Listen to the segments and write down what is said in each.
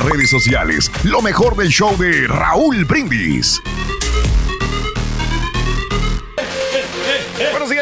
redes sociales. Lo mejor del show de Raúl Brindis.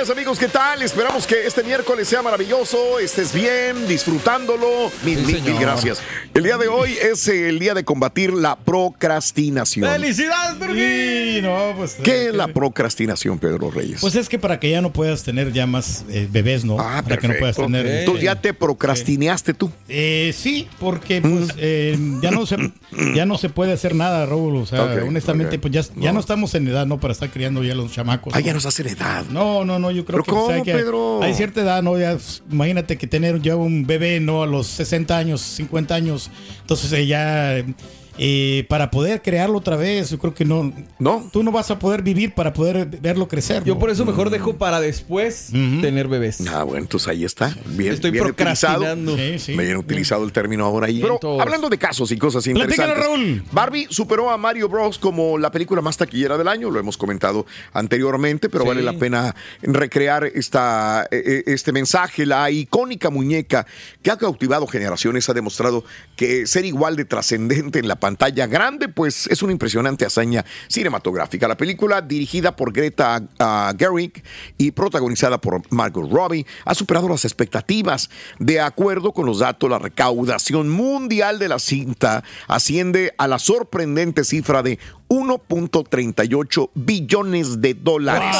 Días amigos, ¿qué tal? Esperamos que este miércoles sea maravilloso, estés bien, disfrutándolo. Mil, mil, mil gracias. El día de hoy es el día de combatir la procrastinación. ¡Felicidades, Turquín! No, pues, ¿Qué es la procrastinación, Pedro Reyes? Pues es que para que ya no puedas tener ya más eh, bebés, ¿no? Ah, para que no puedas tener. Entonces ya te procrastineaste tú. Eh, sí, porque pues Mm. eh, ya no se ya no se puede hacer nada, Raúl. O sea, honestamente, pues ya, ya No. no estamos en edad, ¿no? Para estar criando ya los chamacos. Ah, ya nos hace la edad. No, no, no, yo creo ¿Pero que, cómo, hay que Pedro? hay cierta edad, ¿no? Ya, pues, imagínate que tener ya un bebé, ¿no? A los 60 años, 50 años. Entonces eh, ya eh, para poder crearlo otra vez, yo creo que no. No. Tú no vas a poder vivir para poder verlo crecer. Yo ¿no? por eso mejor dejo para después tener bebés. Ah, bueno, entonces ahí está. Bien, Estoy bien utilizado. procrastinando. Sí, sí. Bien utilizado el término ahora ahí. Pero todos. hablando de casos y cosas interesantes. Raúl. Barbie superó a Mario Bros como la película más taquillera del año, lo hemos comentado anteriormente, pero Sí. vale la pena recrear esta, eh, eh, este mensaje. La icónica muñeca que ha cautivado generaciones ha demostrado que ser igual de trascendente en la pantalla grande, pues es una impresionante hazaña cinematográfica. La película, dirigida por Greta ah, Gerwig y protagonizada por Margot Robbie, ha superado las expectativas. De acuerdo con los datos, la recaudación mundial de la cinta asciende a la sorprendente cifra de 1.38 billones de dólares.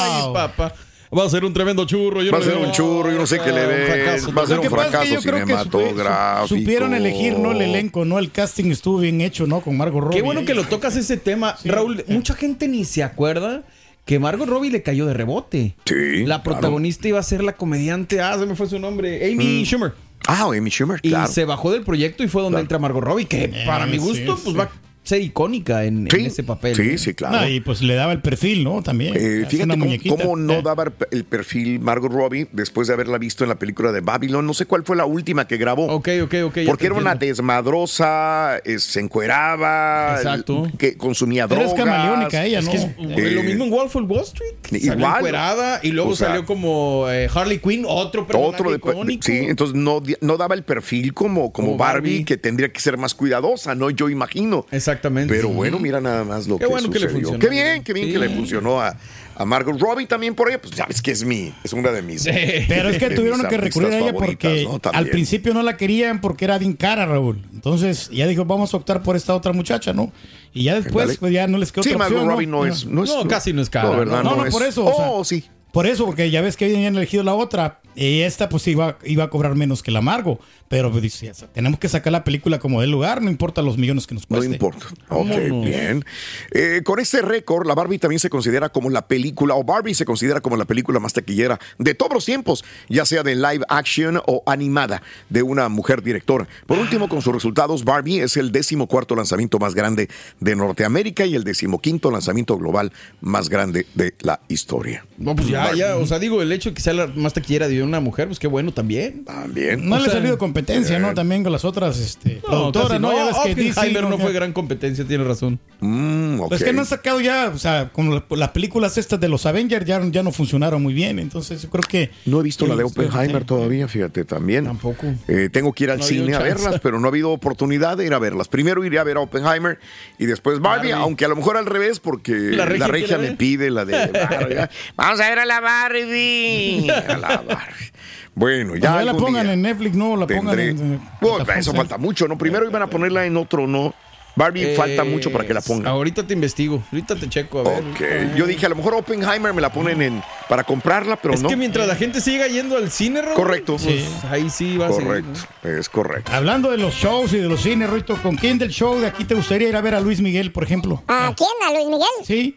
Va a ser un tremendo churro. Yo Va a no ser un churro, yo no sé qué le ve. Va a ser un es que fracaso cinematográfico. supieron elegir no el elenco, no el casting estuvo bien hecho, ¿no? Con Margot Robbie. Qué bueno que lo tocas ese tema. Raúl, mucha gente ni se acuerda que Margot Robbie le cayó de rebote. Sí, La claro. protagonista iba a ser la comediante, ah, se me fue su nombre, Amy Schumer. Ah, Amy Schumer, Y se bajó del proyecto y fue donde entra Margot Robbie, que para mi gusto, sí, pues sí. va ser icónica en, ese papel. sí, sí, claro. No, y pues le daba el perfil, ¿no? También. Eh, Es fíjate una cómo, muñequita. cómo no Eh. daba el perfil Margot Robbie después de haberla visto en la película de Babylon. No sé cuál fue la última que grabó. Ok, ok, ok. Porque era una desmadrosa, eh, se encueraba, Exacto. que consumía Pero es drogas. camaleónica ella, Es ¿no? que es Eh, lo mismo en Wolf of Wall Street. Salió igual. encuerada y luego O sea, salió como eh, Harley Quinn, otro personaje Otro de, icónico. sí, entonces no, no daba el perfil como, como, Como Barbie, Barbie. que tendría que ser más cuidadosa, ¿no? Yo imagino. Exactamente. Pero bueno, mira nada más lo Qué que bueno que le sucedió. funcionó. Qué bien, qué bien Sí. que le funcionó a, a Margot Robbie también por ella. Pues sabes que es mi, es una de mis. Pero es que tuvieron que recurrir a ella porque al principio no la querían porque era bien cara, Raúl. Entonces ya dijo, vamos a optar por esta otra muchacha, ¿no? Y ya después, Dale. pues ya no les quedó Sí, otra Margot opción, Robbie no, es, no es. No, casi no es cara, No, ¿verdad? No, no, es- por eso, o sea, Oh, sí. Por eso, porque ya ves que habían elegido la otra. Y esta, pues iba, iba a cobrar menos que la Amargo. Pero pues, dice, tenemos que sacar la película como del lugar, no importa los millones que nos No cueste. importa. Ok, bien. Eh, con este récord, la Barbie también se considera como la película, o Barbie se considera como la película más taquillera de todos los tiempos, ya sea de live action o animada, de una mujer directora. Por último, con sus resultados, Barbie es el decimocuarto lanzamiento más grande de Norteamérica y el decimoquinto lanzamiento global más grande de la historia. No, pues ya, ya. O sea, digo, el hecho de que sea la más taquillera de una mujer, pues qué bueno también. También. No O le ha sea, salido competencia, ¿no? También con las otras este, productoras, casi ¿no? Ya ves que Oppenheimer DC, no fue gran competencia, tiene razón. Mm, ok. Pues que no han sacado ya, o sea, como la- las películas estas de los Avengers ya, ya no funcionaron muy bien. Entonces yo creo que. No he visto la de que- Oppenheimer sí. todavía, fíjate, también. Tampoco. Eh, tengo que ir al No cine a verlas, pero no ha habido oportunidad de ir a verlas. Primero iré a ver a Oppenheimer y después Barbie, Barbie. aunque a lo mejor al revés, porque La la regia me pide la de Barbie. Vamos a ver a la Barbie. A la Barbie. Bueno, ya. Cuando la pongan día en Netflix, no, la pongan tendré- en. en Bueno, plataformas, eso ¿eh? falta mucho, ¿no? Primero iban a ponerla en otro, ¿no? Barbie falta Eh, mucho para que la pongan. Ahorita te investigo, ahorita te checo a ver. Ok, yo dije, a lo mejor Oppenheimer me la ponen en para comprarla, pero es no. que mientras la gente siga yendo al cine, Raúl, Correcto. pues, Sí. ahí sí va a seguir. Correcto, es correcto. Hablando de los shows y de los cines, Rito, ¿con quién del show de aquí te gustaría ir a ver a Luis Miguel, por ejemplo? ¿A quién? ¿A Luis Miguel? Sí.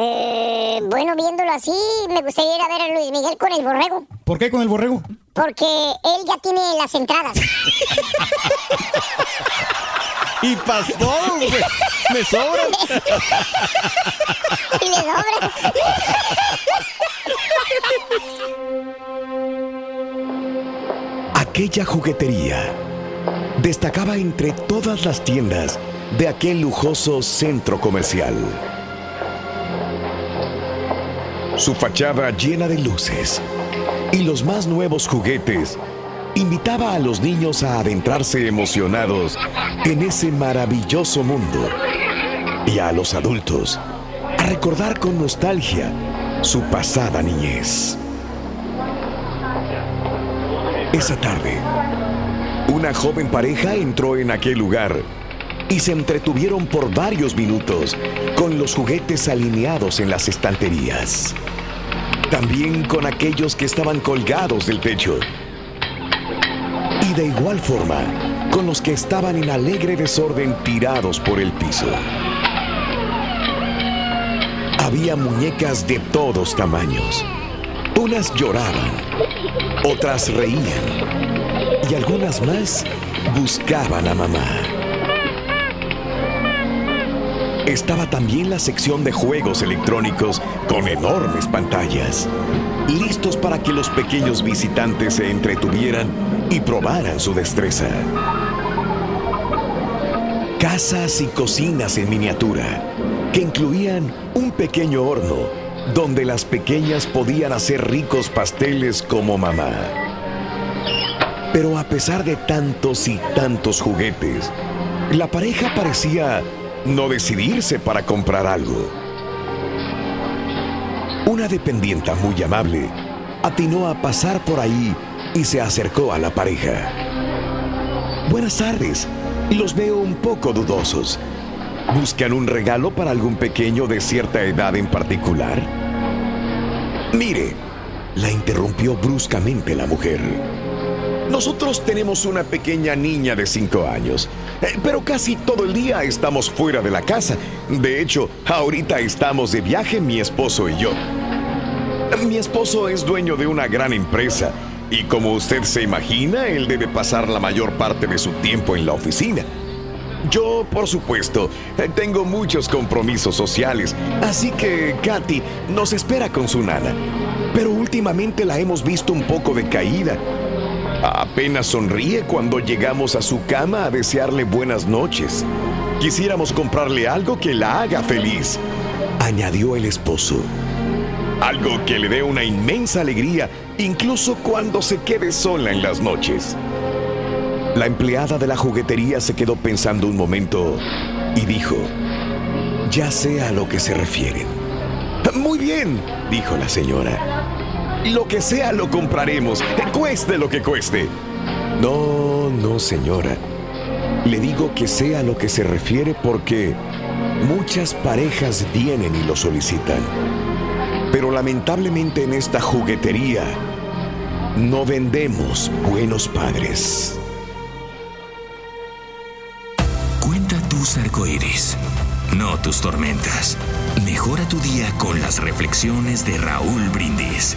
Eh, bueno, viéndolo así, me gustaría ir a ver a Luis Miguel con el borrego. ¿Por qué con el borrego? Porque él ya tiene las entradas. Y pastor, güey. Me sobra. y le sobra. Aquella juguetería destacaba entre todas las tiendas de aquel lujoso centro comercial. Su fachada llena de luces y los más nuevos juguetes invitaba a los niños a adentrarse emocionados en ese maravilloso mundo y a los adultos a recordar con nostalgia su pasada niñez. Esa tarde, una joven pareja entró en aquel lugar y se entretuvieron por varios minutos con los juguetes alineados en las estanterías. También con aquellos que estaban colgados del techo. Y de igual forma con los que estaban en alegre desorden tirados por el piso. Había muñecas de todos tamaños. Unas lloraban, otras reían y algunas más buscaban a mamá. Estaba también la sección de juegos electrónicos con enormes pantallas, listos para que los pequeños visitantes se entretuvieran y probaran su destreza. Casas y cocinas en miniatura que incluían un pequeño horno donde las pequeñas podían hacer ricos pasteles como mamá. Pero a pesar de tantos y tantos juguetes, la pareja parecía no decidirse para comprar algo. Una dependienta muy amable atinó a pasar por ahí y se acercó a la pareja. Buenas tardes, los veo un poco dudosos. ¿Buscan un regalo para algún pequeño de cierta edad en particular? Mire, la interrumpió bruscamente la mujer. Nosotros tenemos una pequeña niña de 5 años, eh, pero casi todo el día estamos fuera de la casa. De hecho, ahorita estamos de viaje mi esposo y yo. Mi esposo es dueño de una gran empresa y como usted se imagina, él debe pasar la mayor parte de su tiempo en la oficina. Yo, por supuesto, eh, tengo muchos compromisos sociales, así que Katy nos espera con su nana. Pero últimamente la hemos visto un poco decaída. Apenas sonríe cuando llegamos a su cama a desearle buenas noches. Quisiéramos comprarle algo que la haga feliz, añadió el esposo. Algo que le dé una inmensa alegría, incluso cuando se quede sola en las noches. La empleada de la juguetería se quedó pensando un momento y dijo, ya sé a lo que se refieren. Muy bien, dijo la señora. Lo que sea lo compraremos, cueste lo que cueste. No, no, señora. Le digo que sea lo que se refiere porque muchas parejas vienen y lo solicitan. Pero lamentablemente en esta juguetería no vendemos buenos padres. Cuenta tus arcoíris, no tus tormentas. Mejora tu día con las reflexiones de Raúl Brindis.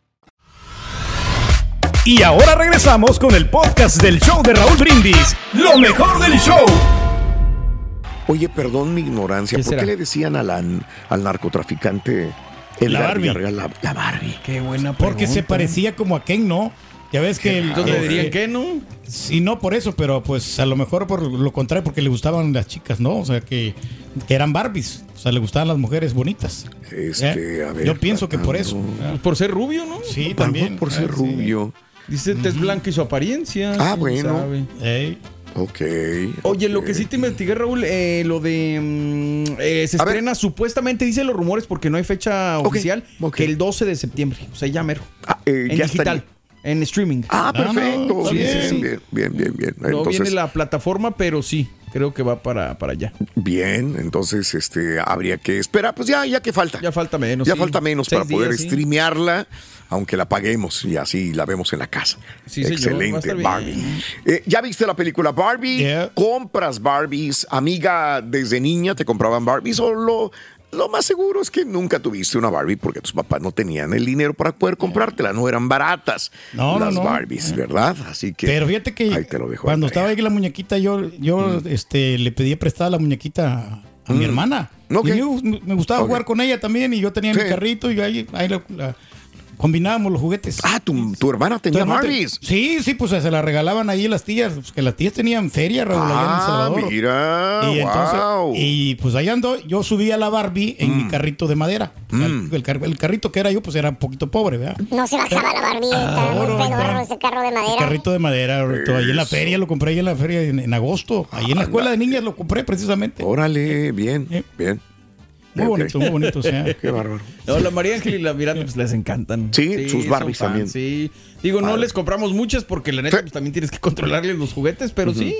Y ahora regresamos con el podcast del show de Raúl Brindis. Lo mejor del show. Oye, perdón mi ignorancia. ¿Qué ¿Por será? qué le decían al, al narcotraficante el La Barbie. La, la Barbie. Qué buena Porque se pregunta. parecía como a Ken, ¿no? Ya ves que... el- Entonces le eh, dirían eh, que no. Sí, no por eso, pero pues a lo mejor por lo contrario, porque le gustaban las chicas, ¿no? O sea, que, que eran Barbies. O sea, le gustaban las mujeres bonitas. Este, ¿Eh? a ver, Yo pienso que por eso. Pues por ser rubio, ¿no? Sí, también. por ser Ah, sí. Dice tez blanca y su apariencia. Ah, bueno. Ey. Ok. Oye, lo que sí te investigué, Raúl, eh, lo de. mm, eh, se A ver. estrena, supuestamente, dicen los rumores, porque no hay fecha oficial, que el 12 de septiembre. O sea, ya mero. Ah, eh, en ya digital. estaría- En streaming. Ah, No, no, perfecto. bien, bien. bien, bien, bien, bien. no Entonces, viene la plataforma, pero sí, creo que va para, para allá. bien, entonces este habría que esperar, pues ya, ya que falta. Ya falta menos. Ya sí. falta menos Seis para poder días, sí. streamearla, aunque la paguemos y así la vemos en la casa. Sí, Excelente. Barbie. Eh, ¿Ya viste la película Barbie? Yeah. ¿Compras Barbies? Amiga, desde niña te compraban Barbies o lo, lo más seguro es que nunca tuviste una Barbie porque tus papás no tenían el dinero para poder comprártela, no eran baratas No, no, las no. Barbies, ¿verdad? Así que Pero fíjate que ahí te lo dejo cuando estaba ahí la muñequita, yo, yo este, le pedí prestada la muñequita a, mi hermana. Ok. Y me, me gustaba jugar con ella también y yo tenía mi carrito y ahí, ahí la- la- combinábamos los juguetes. Ah, tu, tu hermana tenía Entonces, Barbies. Sí, sí, pues se la regalaban ahí las tías, pues, que las tías tenían feria, Raúl, allá en El Ah, Salvador. mira, y, entonces- wow. y pues allá ando, yo subí a la Barbie en mi carrito de madera. O sea, Mm. el, car- el carrito que era yo, pues era un poquito pobre, ¿verdad? No se bajaba la Barbie, estaba muy Ahora, pedorro ahora. ese carro de El madera. carrito de madera, todo ahí en la feria, lo compré ahí en la feria en, en agosto. Ahí en la escuela de niñas lo compré precisamente. Órale, bien, bien. Muy bonito, muy bonito. O sea, Qué bárbaro. No, la María Ángel y la Miranda pues les encantan. Sí, sus Barbies fans, también. Sí. Digo, no les compramos muchas porque la neta pues, también tienes que controlarles los juguetes, pero sí.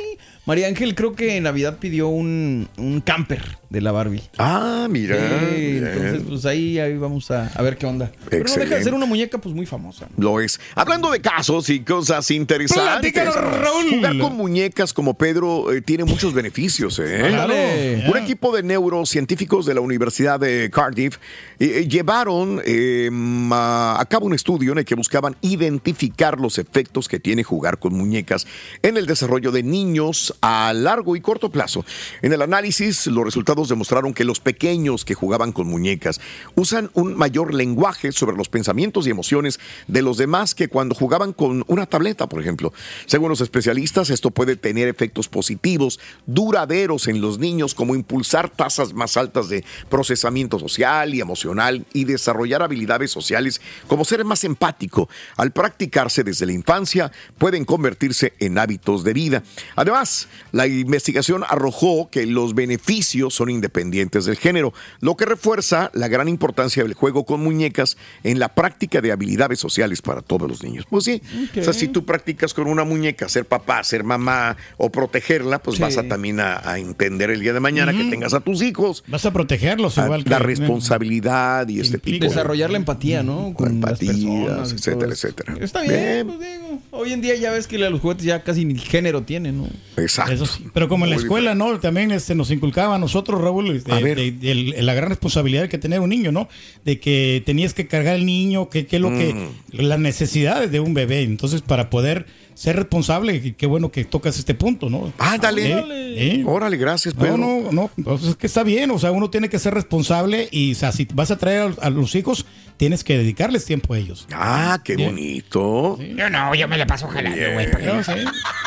María Ángel creo que en Navidad pidió un, un camper. De la Barbie. Ah, mira. Sí, entonces, pues ahí, ahí vamos a, a ver qué onda. Pero no deja de ser una muñeca, pues muy famosa. Lo es. Hablando de casos y cosas interesantes. Raúl. Jugar con muñecas como Pedro eh, tiene muchos beneficios. ¿eh? Ándale. Un equipo de neurocientíficos de la Universidad de Cardiff eh, eh, llevaron eh, ma- a cabo un estudio en el que buscaban identificar los efectos que tiene jugar con muñecas en el desarrollo de niños a largo y corto plazo. En el análisis, los resultados demostraron que los pequeños que jugaban con muñecas usan un mayor lenguaje sobre los pensamientos y emociones de los demás que cuando jugaban con una tableta, por ejemplo. Según los especialistas, esto puede tener efectos positivos, duraderos en los niños, como impulsar tasas más altas de procesamiento social y emocional y desarrollar habilidades sociales como ser más empático. Al practicarse desde la infancia, pueden convertirse en hábitos de vida. Además, la investigación arrojó que los beneficios son independientes del género, lo que refuerza la gran importancia del juego con muñecas en la práctica de habilidades sociales para todos los niños. Pues sí, o sea, si tú practicas con una muñeca ser papá, ser mamá o protegerla, pues Sí. vas a también a, a entender el día de mañana que tengas a tus hijos. Vas a protegerlos a- igual que la responsabilidad y este tipo de Desarrollar la empatía, ¿no? Con las personas. etcétera, etcétera. Está bien, pues digo. Hoy en día ya ves que los juguetes ya casi ni género tienen, ¿no? Exacto. Eso sí. Pero como en la escuela, ¿no? También este, nos inculcaba a nosotros, Raúl, este, de- de el- la gran responsabilidad que tenía un niño, ¿no? De que tenías que cargar al niño, que, que es lo que, Mm. las necesidades de un bebé. Entonces, para poder ser responsable, qué bueno que tocas este punto, ¿no? Ándale. ¿Eh? ¿Eh? Órale, gracias, No, Pedro. no, no, pues es que está bien, o sea, uno tiene que ser responsable y, o sea, si vas a traer a, a los hijos, tienes que dedicarles tiempo a ellos. Ah, qué bonito. Yo no, yo me la paso jalando, güey. No, sí.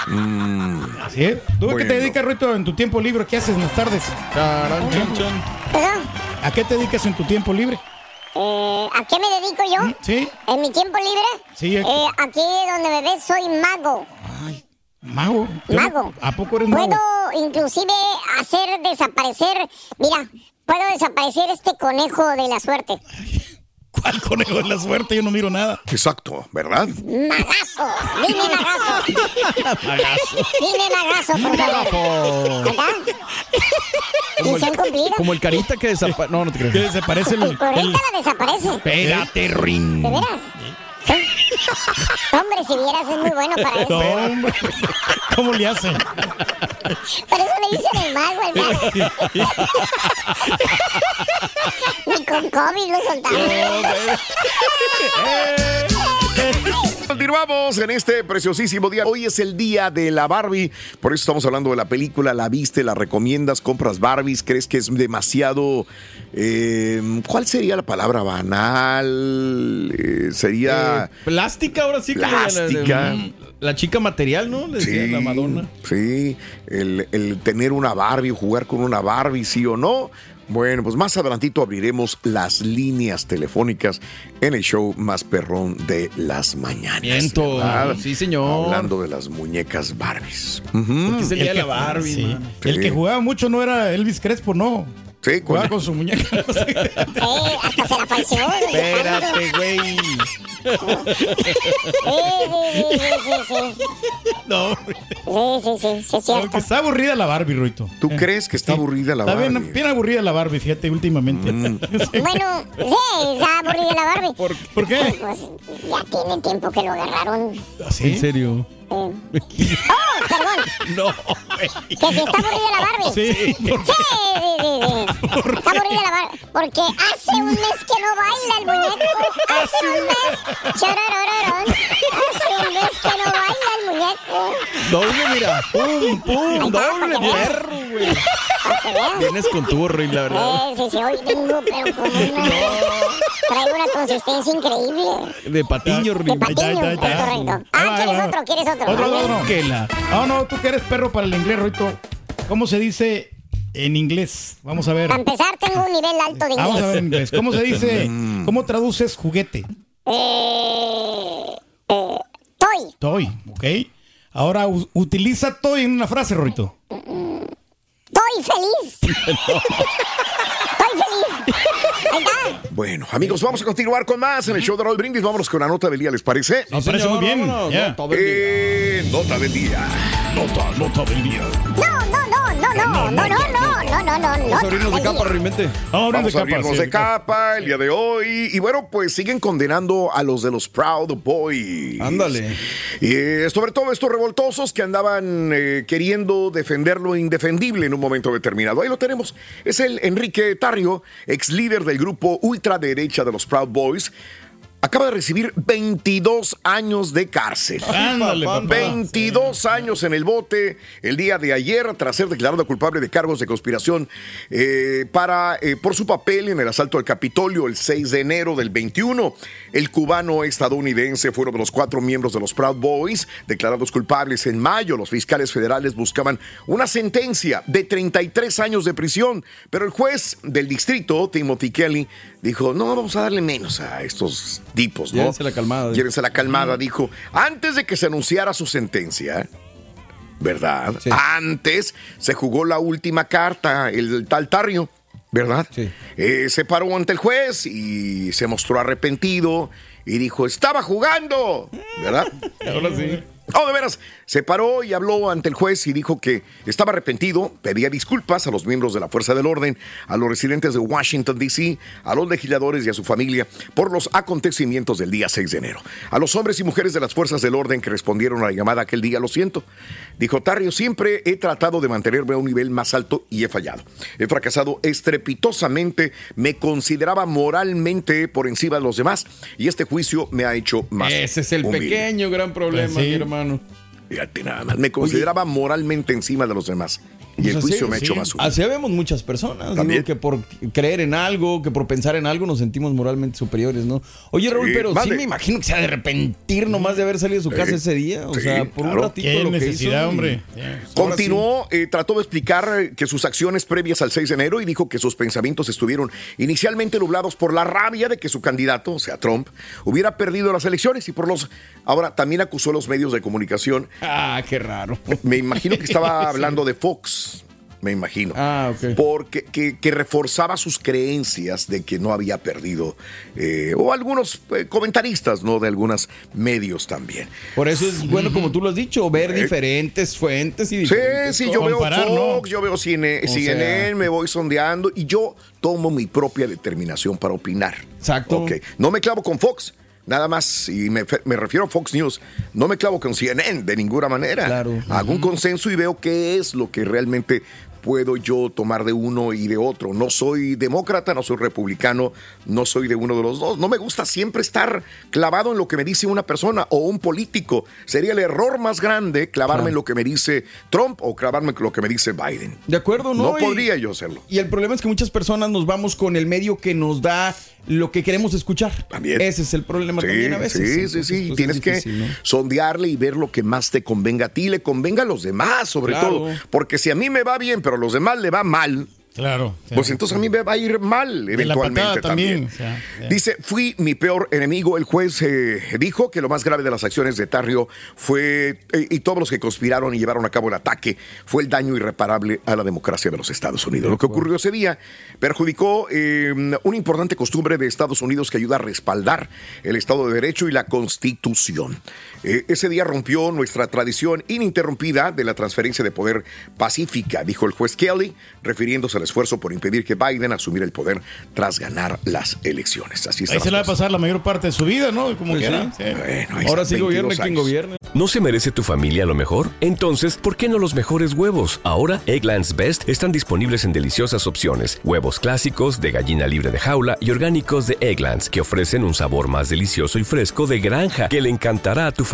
Mm. Así es. ¿Tú a qué te Bueno. dedicas, Rito, en tu tiempo libre? ¿Qué haces en las tardes? ¿A qué te dedicas en tu tiempo libre? Eh, ¿A qué me dedico yo? Sí. ¿En mi tiempo libre? Sí, aquí. Eh, aquí donde me ves soy mago. Mago. Yo no- Mago. ¿A poco eres mago? Puedo inclusive hacer desaparecer, mira, puedo desaparecer este conejo de la suerte. ¿Cuál conejo de la suerte? Yo no miro nada. Exacto, ¿verdad? Magazo, dime magazo. Magazo. Dime magazo, por favor. ¿Verdad? Como el, como el carita que desaparece. No, no te creas. Que desaparece el. Ahorita la desaparece. Espérate, Rin. ¿De veras? Hombre, si vieras, es muy bueno para eso. No, hombre. ¿Cómo le hacen? Por eso le dicen el mago, el mago. Ni con COVID lo soltamos. Continuamos en este preciosísimo día. Hoy es el día de la Barbie. Por eso estamos hablando de la película. ¿La viste? ¿La recomiendas? ¿Compras Barbies? ¿Crees que es demasiado... eh, ¿Cuál sería la palabra? ¿Banal? Eh, ¿Sería...? Eh, plástica, ahora sí. Plástica. La, la chica material, ¿no? Le decía la Madonna. Sí, el, el tener una Barbie jugar con una Barbie, sí o no. Bueno, pues más adelantito abriremos las líneas telefónicas en el show más perrón de las mañanas. Miento. ¿verdad? Sí, señor. Hablando de las muñecas Barbies. Ujú. Porque es el día de la Barbie, sí. El que jugaba mucho no era Elvis Crespo, no. Sí, Jugaba con su muñeca. Eh, hasta se la falseó. Espérate, güey. Sí, sí, sí, sí, sí. No, Sí, sí, sí, sí, es cierto. que está aburrida la Barbie, Ruito. ¿Tú crees que está aburrida la Está Barbie? bien, bien aburrida la Barbie, fíjate, últimamente. Sí. Bueno, sí, está aburrida la Barbie. ¿Por, por qué? Pues ya tiene tiempo que lo agarraron. ¿Así? ¿En serio? Eh. ¡Oh, perdón! No. Que si está aburrida la Barbie. Sí. Sí, sí, sí. Está aburrida la Barbie. Porque hace un mes que no baila el muñeco. Hace un mes. Un mes que no baila el muñeco. Doble, mira. Pum, pum. Doble, perro, güey. Vienes con tu Rin, la verdad. Eh, sí, sí, hoy tengo, pero como una... Traigo una consistencia increíble. De patiño, De Rin. patiño, es está. correcto. Ahí va, Ah, ¿quieres va. otro? ¿Quieres otro? Otro, otro. Que la- No, no, tú que eres perro para el inglés, Ruito. ¿Cómo se dice en inglés? Vamos a ver. Para empezar, tengo un nivel alto de Vamos a ver en inglés. inglés. ¿Cómo se dice? ¿Cómo traduces juguete? Eh, eh, Toy. Toy, ok. Ahora utiliza toy en una frase, Rorito. Toy feliz. Toy feliz. Bueno, amigos, vamos a continuar con más en el show de Roll Brindis. Vámonos con la nota del día, ¿les parece? Nos parece muy bien. Vámonos, yeah. nota, del eh, nota del día. Nota, nota del día. No, no, no, no, no. no, no, no no, no, no. Vamos a abrirnos de capa, realmente. Vamos a abrirnos de capa el día de hoy. Y bueno, pues siguen condenando a los de los Proud Boys. Ándale. Y eh, sobre todo estos revoltosos que andaban eh, queriendo defender lo indefendible en un momento determinado. Ahí lo tenemos. Es el Enrique Tarrio, ex líder del grupo ultraderecha de los Proud Boys. Acaba de recibir 22 años de cárcel. Ándale, papá. 22 años en el bote el día de ayer tras ser declarado culpable de cargos de conspiración eh, para, eh, por su papel en el asalto al Capitolio el 6 de enero del 21. El cubano estadounidense fue uno de los cuatro miembros de los Proud Boys declarados culpables en mayo. Los fiscales federales buscaban una sentencia de 33 años de prisión, pero el juez del distrito, Timothy Kelly, dijo, no, vamos a darle menos a estos tipos, ¿no? Llévense la calmada. Llévense la calmada, dijo. Antes de que se anunciara su sentencia, ¿verdad? Antes se jugó la última carta, el tal Tarrio, ¿verdad? Eh, se paró ante el juez y se mostró arrepentido y dijo, estaba jugando, ¿verdad? Ahora sí. Oh, de veras, se paró y habló ante el juez y dijo que estaba arrepentido, pedía disculpas a los miembros de la Fuerza del Orden, a los residentes de Washington, D.C., a los legisladores y a su familia por los acontecimientos del día 6 de enero. A los hombres y mujeres de las Fuerzas del Orden que respondieron a la llamada aquel día, lo siento. Dijo Tarrio, siempre he tratado de mantenerme a un nivel más alto y he fallado. He fracasado estrepitosamente, me consideraba moralmente por encima de los demás y este juicio me ha hecho más. Ese es el humilde. pequeño gran problema, Pues sí. mi hermano. Fíjate nada más. Me consideraba moralmente encima de los demás. Y el Pues juicio así- me ha hecho sí. más. Así vemos muchas personas. digo, que por creer en algo, que por pensar en algo nos sentimos moralmente superiores, ¿no? Oye, Raúl, Sí, pero sí me imagino que se ha de arrepentir nomás de haber salido de su casa ese día. O sí, sea, por claro. un ratito Qué lo que necesidad, hizo. hombre. Continuó, eh, trató de explicar eh, que sus acciones previas al 6 de enero y dijo que sus pensamientos estuvieron inicialmente nublados por la rabia de que su candidato, o sea, Trump, hubiera perdido las elecciones y por los... Ahora, también acusó a los medios de comunicación. Ah, qué raro. Me imagino que estaba Sí. hablando de Fox. Me imagino. Ah, ok. Porque que, que reforzaba sus creencias de que no había perdido. eh, o algunos eh, comentaristas, ¿no? De algunos medios también. Por eso es bueno, como tú lo has dicho, ver diferentes fuentes y Sí, diferentes sí, yo veo comparar, ¿no? Fox, yo veo CNN, O CNN, sea- me voy sondeando y yo tomo mi propia determinación para opinar. Exacto. No me clavo con Fox. Nada más, y me, me refiero a Fox News, no me clavo con CNN de ninguna manera. Claro. Hago un consenso y veo qué es lo que realmente puedo yo tomar de uno y de otro. No soy demócrata, no soy republicano, no soy de uno de los dos. No me gusta siempre estar clavado en lo que me dice una persona o un político. Sería el error más grande clavarme en lo que me dice Trump o clavarme en lo que me dice Biden. De acuerdo, ¿no? No Y- podría yo hacerlo. Y el problema es que muchas personas nos vamos con el medio que nos da lo que queremos escuchar. También. Ese es el problema Sí, también a veces. sí, sí, Entonces, sí. pues, Tienes es que sondearle y ver lo que más te convenga a ti, le convenga a los demás, sobre Claro. todo. Porque si a mí me va bien, pero a los demás le va mal, Claro. pues entonces a mí me va a ir mal eventualmente también. también. o sea, ya. Dice, fui mi peor enemigo. El juez eh, dijo que lo más grave de las acciones de Tarrio fue, eh, y todos los que conspiraron y llevaron a cabo el ataque, fue el daño irreparable a la democracia de los Estados Unidos. Lo que ocurrió ese día perjudicó eh, una importante costumbre de Estados Unidos que ayuda a respaldar el Estado de Derecho y la Constitución. Eh, ese día rompió nuestra tradición ininterrumpida de la transferencia de poder pacífica, dijo el juez Kelly, refiriéndose al esfuerzo por impedir que Biden asumiera el poder tras ganar las elecciones. Así está Ahí se la va a pasar la mayor parte de su vida, ¿no? Como Pues quiera. sí. Sí. Bueno, ahí Ahora sí gobierna 22 quien años. gobierna. ¿No se merece tu familia lo mejor? Entonces, ¿por qué no los mejores huevos? Ahora, Egglands Best están disponibles en deliciosas opciones. Huevos clásicos, de gallina libre de jaula y orgánicos de Egglands, que ofrecen un sabor más delicioso y fresco de granja que le encantará a tu familia.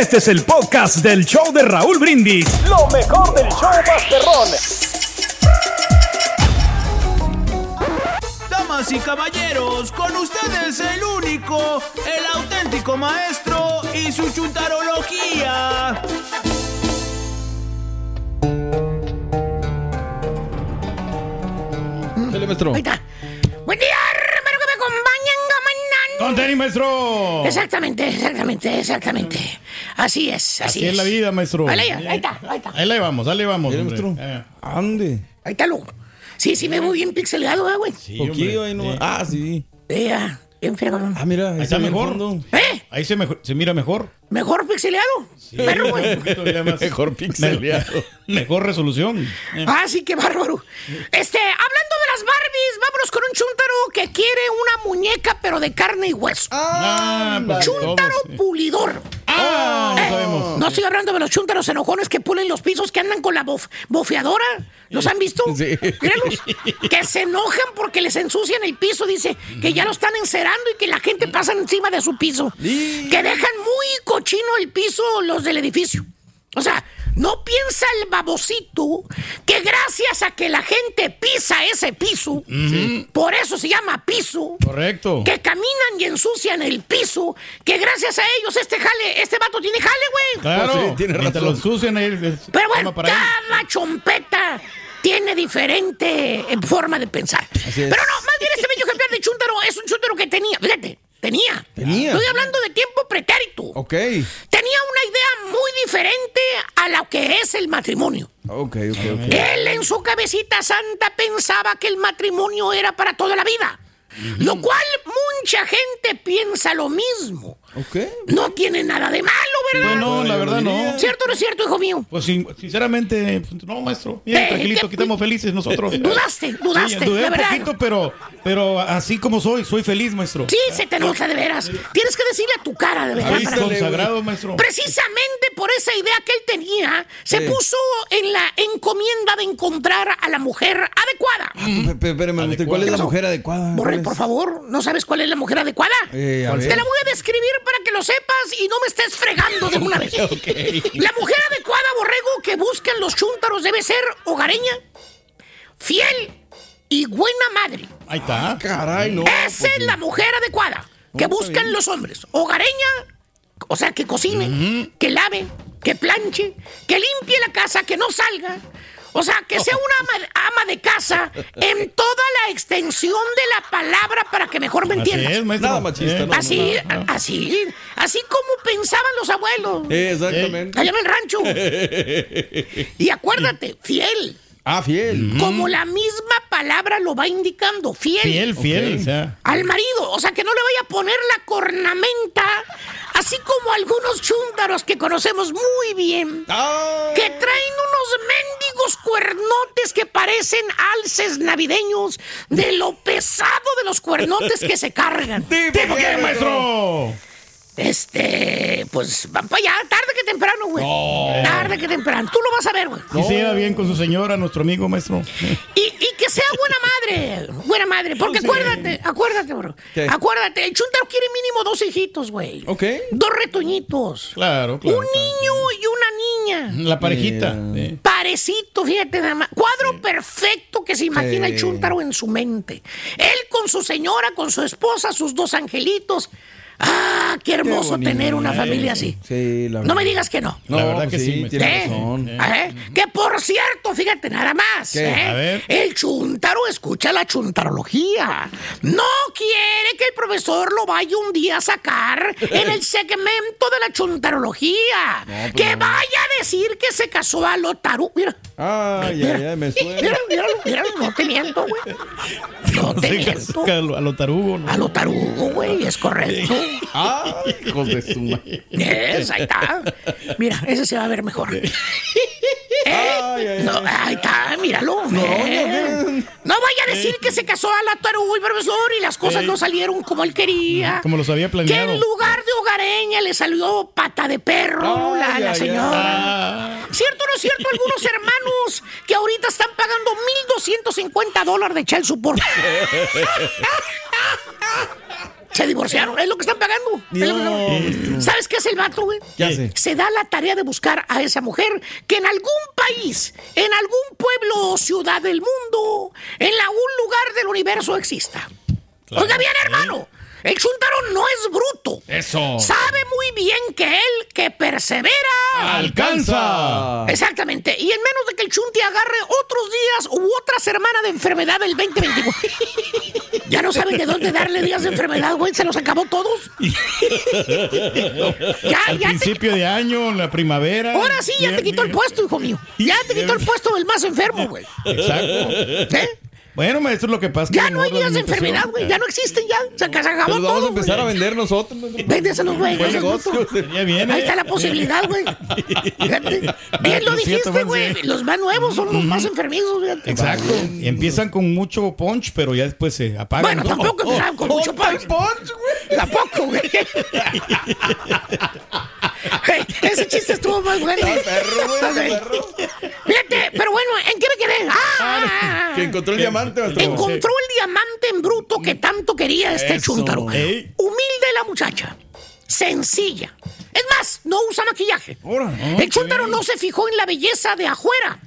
Este es el podcast del show de Raúl Brindis. Lo mejor del show Masterrón. Damas y caballeros, con ustedes el único, el auténtico maestro y su chuntarología. Dale, maestro. Ahí está. ¡Con tenis, maestro! Exactamente, exactamente, exactamente. Así es, así, Así es la vida, maestro. Ahí, ahí está, ahí está. Ahí le vamos, ahí le vamos. Maestro. Eh. Ande. Ahí está, loco. Sí, sí, me veo bien pixelado, ¿eh, güey. Poquillo ahí nomás. Ah, sí. Vea, bien fregón. Ah, mira, Ahí está mejor. ¿Eh? Ahí se, mejor- se mira mejor. ¿Mejor pixeleado? Perro, güey. Mejor pixeleado. Mejor resolución. Ah, sí, qué bárbaro. Este, hablando de las Barbies, vámonos con un chúntaro que quiere una muñeca, pero de carne y hueso. Ah, pues chúntaro todos, sí. pulidor. Ah, no Eh, sabemos. No estoy hablando de los chúntaros enojones que pulen los pisos, que andan con la bof- bofeadora. ¿Los han visto? Sí. Míralos. Que se enojan porque les ensucian el piso. Dice que ya lo están encerando y que la gente pasa encima de su piso. Que dejan muy cochino el piso los del edificio. O sea, no piensa el babosito que gracias a que la gente pisa ese piso, por eso se llama piso, Correcto. que caminan y ensucian el piso, que gracias a ellos este jale, este vato tiene jale, güey. Claro, Pues sí, tiene razón. lo ensucian ahí. Pero bueno, cada chompeta tiene diferente eh, forma de pensar. Así es. Pero no, más bien este bello ejemplar de chúntaro es un chúntaro que tenía, fíjate, tenía. Tenía. Estoy hablando de tiempo pretérito. Ok. Tenía una idea muy diferente a lo que es el matrimonio. Ok, ok, ok. Él en su cabecita santa pensaba que el matrimonio era para toda la vida. Lo cual mucha gente piensa lo mismo. Ok. No tiene nada de malo, ¿verdad? Pues no, la verdad no. ¿Cierto o no es cierto, hijo mío? Pues sin- sinceramente, pues, no, maestro. Bien, Eh, tranquilito, ¿qué- aquí estamos felices nosotros. Dudaste, dudaste, Sí, dudé de un verdad. poquito, pero, pero así como soy, soy feliz, maestro. Sí, se te nota de veras. Tienes que decirle a tu cara, de verdad. Ahí está, consagrado, maestro. Precisamente por esa idea que él tenía, se Sí. puso en la encomienda de encontrar a la mujer adecuada. Pe- pe- Espérame, ¿cuál es la mujer adecuada? Borre, ¿Cuál por favor, ¿no sabes cuál es la mujer adecuada? Eh, a Te la voy a describir para que lo sepas y no me estés fregando de una vez. La mujer adecuada, borrego, que buscan los chúntaros debe ser hogareña, fiel y buena madre. Ahí está. Caray, no. Esa es la mujer adecuada que buscan los hombres. Hogareña, o sea, que cocine, que lave, que planche, que limpie la casa, que no salga. O sea, que sea una ama, ama de casa en toda la extensión de la palabra para que mejor me Así entiendas. es, maestro. Nada machista, Eh, no, Así, no, no. así, así como pensaban los abuelos. Eh, Exactamente. Allá en el rancho. Y acuérdate, fiel. Ah, fiel. Como la misma palabra lo va indicando, fiel. Fiel, fiel. O sea. Al marido, o sea, que no le vaya a poner la cornamenta, así como algunos chúntaros que conocemos muy bien, Ah. que traen unos mendigos cuernotes que parecen alces navideños de lo pesado de los cuernotes que se cargan. ¿Tipo qué, maestro? Este, pues van para allá, tarde que temprano, güey. Tarde que temprano. Tú lo vas a ver, güey. Quisiera bien con su señora, nuestro amigo, maestro. Y, y que sea buena madre, buena madre. Porque acuérdate, acuérdate, bro. ¿Qué? Acuérdate, el chuntaro quiere mínimo dos hijitos, güey. Ok. Dos retoñitos. Claro, claro. Un niño y una niña. La parejita. Parecito, fíjate nada más. Cuadro perfecto que se imagina Sí. el chuntaro en su mente. Él con su señora, con su esposa, sus dos angelitos. Ah, qué hermoso bonito. tener una familia así. Sí, la No me verdad. digas que no. No, La verdad que sí, sí, tiene ¿Eh? razón. ¿Eh? Que por cierto, fíjate nada más. ¿Qué? ¿eh? A ver. El chuntaro escucha la chuntarología. No quiere que el profesor lo vaya un día a sacar en el segmento de la chuntarología. pues que no. vaya a decir que se casó a lo taru. Mira, Ay, ay, ay, me suena. mira, míralo, míralo, no te miento, güey. No te miento. A lo, a lo tarugo, ¿no? A lo tarugo, güey, es correcto. Ay, hijos de su madre. Es, ahí está. Mira, ese se va a ver mejor. ¿Eh? Ay, ay, No, ahí está, míralo. ¿eh? No vaya a decir que se casó a la tarugo el profesor y las cosas no salieron como él quería. Como los había Que planeado. en lugar de hogareña le salió pata de perro ¿no? la, Ay, la señora. ¿Cierto o no es cierto? Algunos hermanos que ahorita están pagando 1.250 dólares de child support. Se divorciaron, es lo que están pagando. Que están- ¿Sabes qué es el vato, güey? ¿Qué hace? Se da la tarea de buscar a esa mujer que en algún país, en algún pueblo o ciudad del mundo, en algún lugar del universo exista. Oiga bien, hermano. El chuntaro no es bruto. Eso. Sabe muy bien que él que persevera Alcanza. Exactamente. Y en menos de que el chunti agarre otros días u otra semana de enfermedad del 2024. Ya no saben de dónde darle días de enfermedad, güey. Se los acabó todos. Ya, Al ya te- principio de año, en la primavera. Ahora sí, ya te quitó el puesto, hijo mío. Ya te quitó el puesto del más enfermo, güey. Exacto. ¿Eh? Bueno, maestro, lo que pasa es que. Ya no hay días de enfermedad, güey. Ya no existen, ya. Se, se acabó lo vamos todo, a empezar güey. a vender nosotros. Véndeselos, güey. Buen negocio. viene. Ahí está la posibilidad, güey. Bien lo dijiste, güey. Los más nuevos son los más enfermizos, fíjate. Exacto. Y empiezan con mucho punch, pero ya después se apagan. Bueno, tampoco empezaron con mucho punch. Tampoco, güey. Hey, Ese chiste estuvo más bueno. Fíjate, pero bueno, ¿en qué me quedé? Ah, Que encontró el diamante. encontró el diamante en bruto que tanto quería este Eso. chuntaro. Ey. Humilde la muchacha. Sencilla. Es más, no usa maquillaje. Ahora, El chuntaro no se fijó en la belleza de afuera.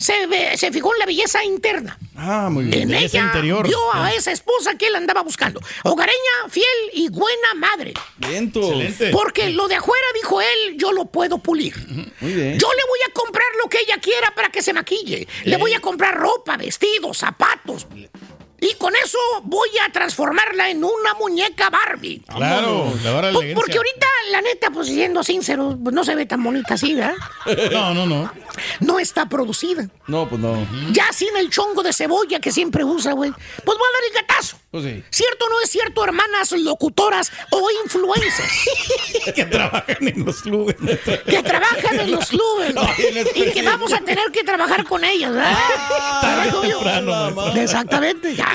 Se, ve- se fijó en la belleza interna. Ah, muy bien. En belleza ella interior. vio a esa esposa que él andaba buscando. Hogareña, fiel y buena madre. Viento. Excelente. Porque lo de afuera, dijo él, yo lo puedo pulir. Muy bien. Yo le voy a comprar lo que ella quiera para que se maquille. Le voy a comprar ropa, vestidos, zapatos. Y con eso voy a transformarla en una muñeca Barbie. Claro, la vara de Po- elegancia. Porque ahorita, la neta, pues siendo sincero, pues, no se ve tan bonita así, ¿verdad? No, no, no. No está producida. No, pues no. Ya sin el chongo de cebolla que siempre usa, güey. Pues va a dar el gatazo. Pues sí. ¿Cierto o no es cierto, hermanas locutoras o influencers? que trabajan en los clubes. que trabajan en los clubes y que vamos a tener que trabajar con ellas, ¿verdad? Temprano, maestro. Exactamente, ya.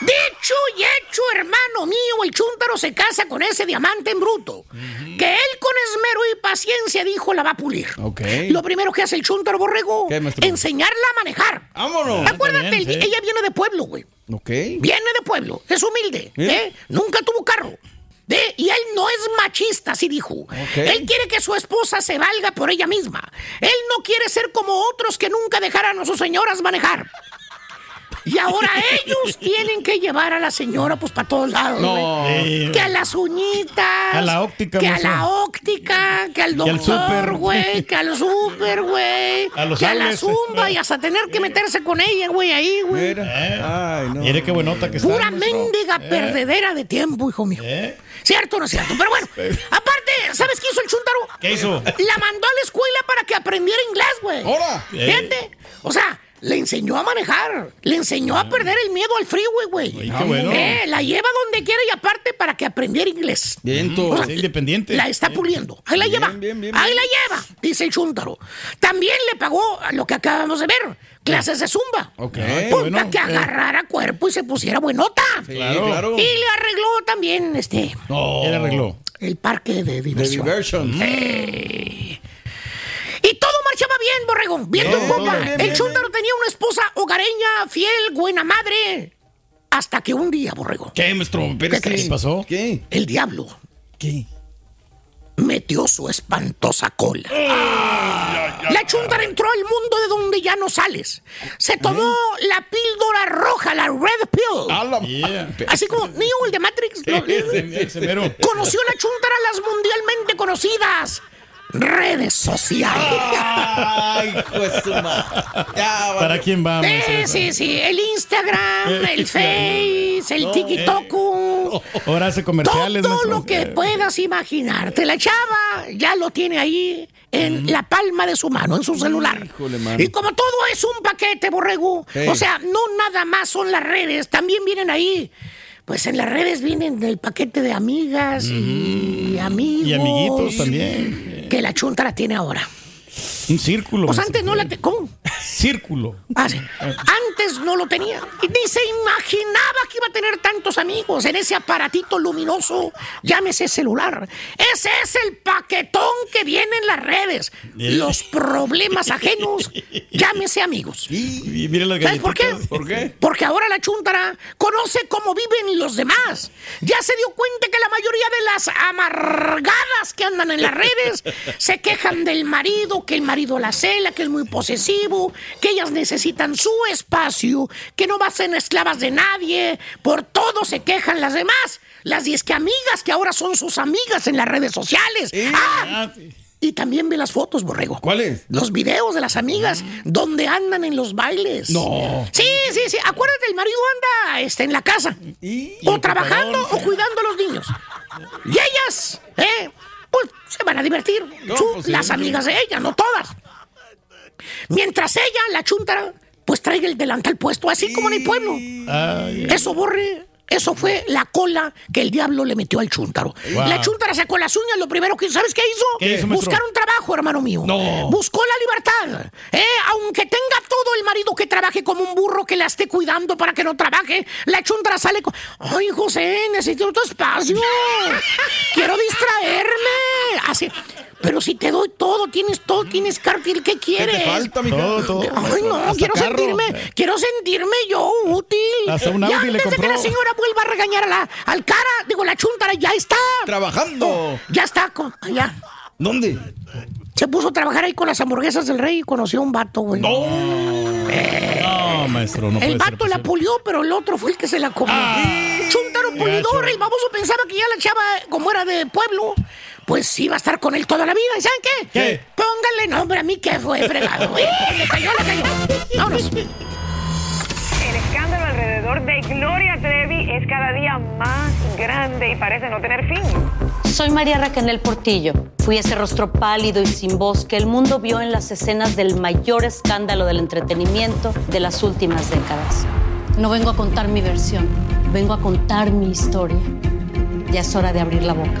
Dicho y hecho, hermano mío, el chúntaro se casa con ese diamante en bruto. Que él con esmero y paciencia dijo la va a pulir. Lo primero que hace el chúntaro borrego, enseñarla a manejar. Vámonos. Acuérdate, bien, ella viene de pueblo, güey. Ok. Viene de pueblo, es humilde. ¿eh? Nunca tuvo carro. ¿eh? Y él no es machista, así dijo. Él quiere que su esposa se valga por ella misma. Él no quiere ser como otros que nunca dejaran a sus señoras manejar. Y ahora ellos tienen que llevar a la señora pues para todos lados. No. Que a las uñitas. A la óptica, Que a la óptica. Que al Que al doctor, güey. Que al súper, güey. A los Que a la zumba y hasta tener que meterse con ella, güey, ahí, güey. Mira. Ay, no. Mire qué buenota que está. Pura mendiga perdedera de tiempo, hijo mío. ¿Eh? ¿Cierto o no es cierto? Pero bueno, aparte, ¿sabes qué hizo el chuntaro? ¿Qué hizo? La mandó a la escuela para que aprendiera inglés, güey. Ahora. Fíjate. O sea, le enseñó a manejar. Le enseñó a perder el miedo al freeway, güey. Qué bueno. Eh, la lleva donde quiera y aparte para que aprendiera inglés. Viento. O sea, independiente. La está puliendo. Ahí la Bien, lleva. bien, bien, Ahí bien. la lleva, dice el chúntaro. También le pagó lo que acabamos de ver. Clases de zumba. Ok. Pues bueno, para que eh. agarrara cuerpo y se pusiera buenota. Sí, Claro. claro. Y le arregló también este No. ¿Quién arregló? el parque de The diversión. Diversion. Eh. Marchaba bien, borregón. Bien, Bien, tu compa. bien, bien, El bien, chúntaro tenía una esposa hogareña, fiel, buena madre. Hasta que un día, borregón, ¿Qué, maestro? ¿Qué ¿Qué, pasó? ¿Qué? el diablo ¿Qué? metió su espantosa cola. La chuntara entró al mundo de donde ya no sales. Se tomó la píldora roja, la red pill. A la Yeah. Así como Neo, el de Matrix. Conoció la chuntara las mundialmente conocidas. Redes sociales. Ay, hijo de su madre. Ya, vale. ¿Para quién vamos? Sí, sí, sí. El Instagram, el Face, el No, TikTok. Ahora hace comerciales. Todo lo que puedas imaginarte. La chava ya lo tiene ahí en la palma de su mano, en su celular. Híjole. Y como todo es un paquete, borrego, o sea, no nada más son las redes, también vienen ahí. Pues en las redes vienen el paquete de amigas y amigos. Y amiguitos también. Que la chunta la tiene ahora. Un círculo. Pues antes no la te- ¿Cómo? Círculo. Ah, sí. Antes no lo tenía. Y ni se imaginaba que iba a tener tantos amigos en ese aparatito luminoso. Llámese celular. Ese es el paquetón que viene en las redes. Los problemas ajenos. Llámese amigos. Y las ¿Sabes por qué? ¿Por qué? Porque ahora la chuntara conoce cómo viven los demás. Ya se dio cuenta que la mayoría de las amargadas que andan en las redes se quejan del marido, que el marido la cela, que es muy posesivo, que ellas necesitan su espacio, que no va a ser esclavas de nadie. Por todo se quejan las demás. Las diez que amigas que ahora son sus amigas en las redes sociales. ¡Ah! Y también ve las fotos, borrego. ¿Cuáles? Los videos de las amigas donde andan en los bailes. No. Sí, sí, sí. Acuérdate, el marido anda este, en la casa. O trabajando o cuidando a los niños. Y ellas, ¿eh? Pues se van a divertir. No, Su- pues sí. las amigas de ella, no todas. Mientras ella, la chuntara, pues traiga el delantal puesto, así como en el pueblo. Ay, Eso borre. Eso fue la cola que el diablo le metió al chúntaro. Wow. La chúntara sacó las uñas, lo primero que ¿sabes qué hizo? ¿Qué hizo, maestro? Buscar un trabajo, hermano mío. No. Buscó la libertad. ¿eh? Aunque tenga todo el marido que trabaje como un burro que la esté cuidando para que no trabaje, la chúntara sale con. Ay, José, necesito tu espacio. Quiero distraerme. Así. Pero si te doy todo, tienes todo, tienes cartil, ¿qué quieres? falta, mija? Todo, todo. Ay, no, Hasta quiero carro. sentirme, quiero sentirme yo útil. Hasta un y Audi antes le de que la señora vuelva a regañar a la, al cara, digo, la chuntara ya está. Trabajando. Ya está, con, ya. ¿Dónde? Se puso a trabajar ahí con las hamburguesas del rey y conoció a un vato, güey. No, maestro, no puede el ser vato la pulió, pero el otro fue el que se la comió. Chuntaro pulidor, el baboso pensaba que ya la chava, como era de pueblo, pues iba a estar con él toda la vida. ¿Y saben qué? ¿Qué? Pónganle nombre a mí que fue fregado, güey. Le cayó, le cayó. Vámonos. El escándalo alrededor de Gloria Trevi es cada día más grande y parece no tener fin. Soy María Raquel Portillo. Fui ese rostro pálido y sin voz que el mundo vio en las escenas del mayor escándalo del entretenimiento de las últimas décadas. No vengo a contar mi versión, vengo a contar mi historia. Ya es hora de abrir la boca.